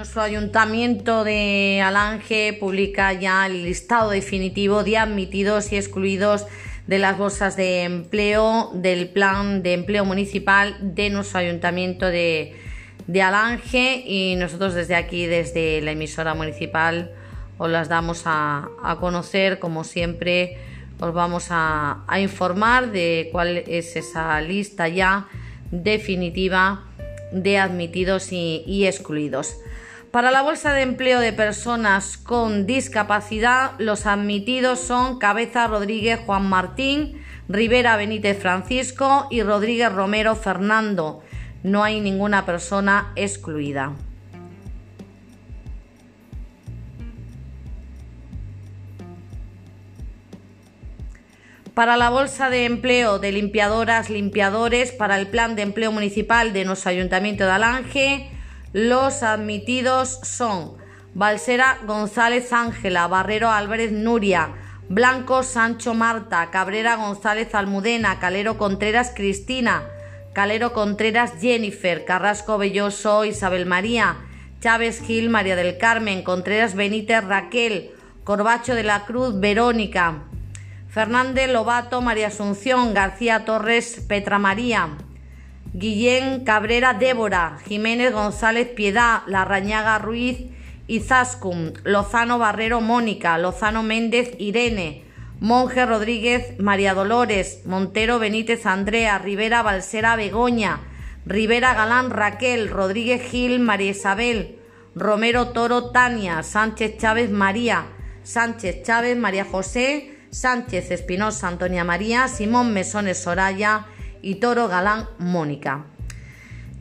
Nuestro ayuntamiento de Alange publica ya el listado definitivo de admitidos y excluidos de las bolsas de empleo del plan de empleo municipal de nuestro ayuntamiento de, Alange y nosotros desde aquí, desde la emisora municipal, os las damos a, conocer. Como siempre, os vamos a, informar de cuál es esa lista ya definitiva de admitidos y excluidos. Para la Bolsa de Empleo de Personas con Discapacidad, los admitidos son Cabeza Rodríguez Juan Martín, Rivera Benítez Francisco y Rodríguez Romero Fernando. No hay ninguna persona excluida. Para la Bolsa de Empleo de Limpiadoras, Limpiadores, para el Plan de Empleo Municipal de nuestro Ayuntamiento de Alange, los admitidos son Balsera González Ángela, Barrero Álvarez Nuria, Blanco Sancho Marta, Cabrera González Almudena, Calero Contreras Cristina, Calero Contreras Jennifer, Carrasco Belloso Isabel María, Chávez Gil María del Carmen, Contreras Benítez Raquel, Corbacho de la Cruz Verónica, Fernández Lobato María Asunción, García Torres Petra María, Guillén Cabrera Débora, Jiménez González Piedad, Larrañaga Ruiz Izaskun, Lozano Barrero Mónica, Lozano Méndez Irene, Monje Rodríguez María Dolores, Montero Benítez Andrea, Rivera Balsera Begoña, Rivera Galán Raquel, Rodríguez Gil María Isabel, Romero Toro Tania, Sánchez Chávez María, Sánchez Chávez María José, Sánchez Espinosa Antonia María, Simón Mesones Soraya, y Toro Galán Mónica.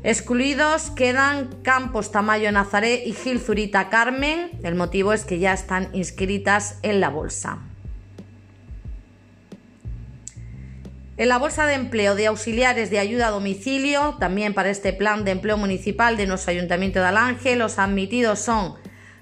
Excluidos quedan Campos Tamayo Nazaré y Gil Zurita Carmen. El motivo es que ya están inscritas en la bolsa. En la Bolsa de Empleo de Auxiliares de Ayuda a Domicilio, también para este plan de empleo municipal de nuestro Ayuntamiento de Alange, los admitidos son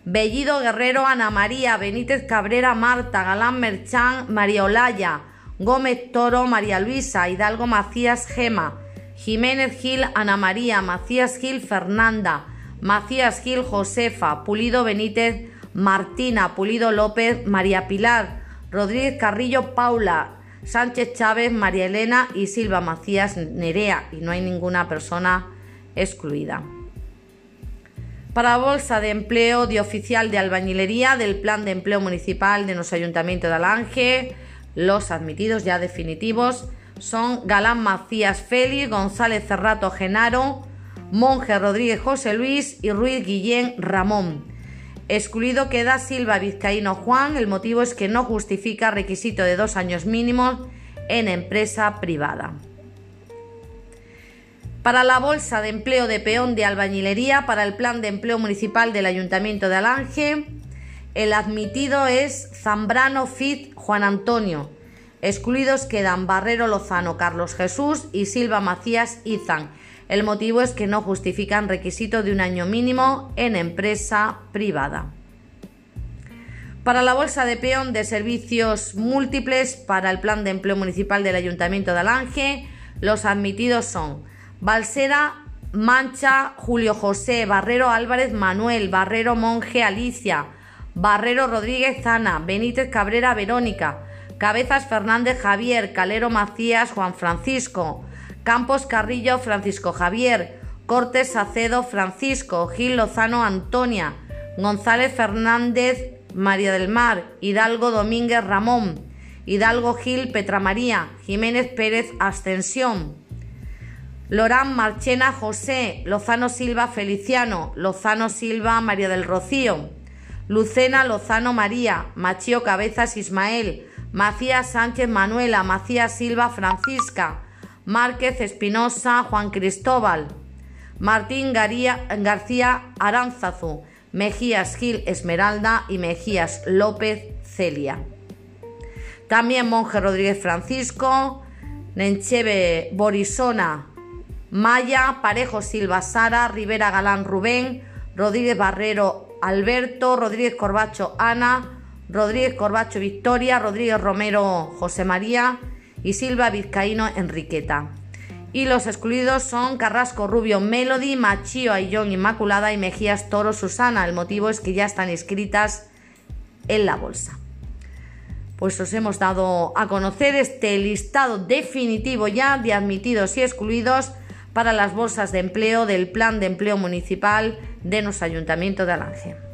Bellido Guerrero, Ana María, Benítez Cabrera, Marta, Galán Merchán, María Olaya, Gómez Toro, María Luisa, Hidalgo Macías Gema, Jiménez Gil, Ana María, Macías Gil, Fernanda, Macías Gil, Josefa, Pulido Benítez, Martina, Pulido López, María Pilar, Rodríguez Carrillo, Paula, Sánchez Chávez, María Elena y Silva Macías Nerea, y no hay ninguna persona excluida. Para Bolsa de Empleo de Oficial de Albañilería del Plan de Empleo Municipal de nuestro Ayuntamiento de Alange, los admitidos ya definitivos son Galán Macías Félix, González Cerrato Genaro, Monje Rodríguez José Luis y Ruiz Guillén Ramón. Excluido queda Silva Vizcaíno Juan, el motivo es que no justifica requisito de dos años mínimos en empresa privada. Para la Bolsa de Empleo de Peón de Albañilería, para el Plan de Empleo Municipal del Ayuntamiento de Alange, el admitido es Zambrano Fit Juan Antonio. Excluidos quedan Barrero Lozano Carlos Jesús y Silva Macías Izan. El motivo es que no justifican requisito de un año mínimo en empresa privada. Para la bolsa de peón de servicios múltiples para el plan de empleo municipal del Ayuntamiento de Alange, los admitidos son Balsera Mancha Julio José, Barrero Álvarez Manuel, Barrero Monje Alicia, Barrero Rodríguez Ana, Benítez Cabrera Verónica, Cabezas Fernández Javier, Calero Macías Juan Francisco, Campos Carrillo Francisco Javier, Cortes Acedo Francisco, Gil Lozano Antonia, González Fernández María del Mar, Hidalgo Domínguez Ramón, Hidalgo Gil Petra María, Jiménez Pérez Ascensión, Lorán Marchena José, Lozano Silva Feliciano, Lozano Silva María del Rocío, Lucena Lozano María, Machío Cabezas Ismael, Macías Sánchez Manuela, Macías Silva Francisca, Márquez Espinosa Juan Cristóbal, Martín García Aránzazu, Mejías Gil Esmeralda y Mejías López Celia. También Monje Rodríguez Francisco, Nencheve Borisona Maya, Parejo Silva Sara, Rivera Galán Rubén, Rodríguez Barrero Alberto, Rodríguez Corbacho Ana, Rodríguez Corbacho Victoria, Rodríguez Romero José María y Silva Vizcaíno Enriqueta. Y los excluidos son Carrasco Rubio Melody, Machío Ayllón Inmaculada y Mejías Toro Susana. El motivo es que ya están inscritas en la bolsa. Pues os hemos dado a conocer este listado definitivo ya de admitidos y excluidos para las bolsas de empleo del Plan de Empleo Municipal de nuestro Ayuntamiento de Alange.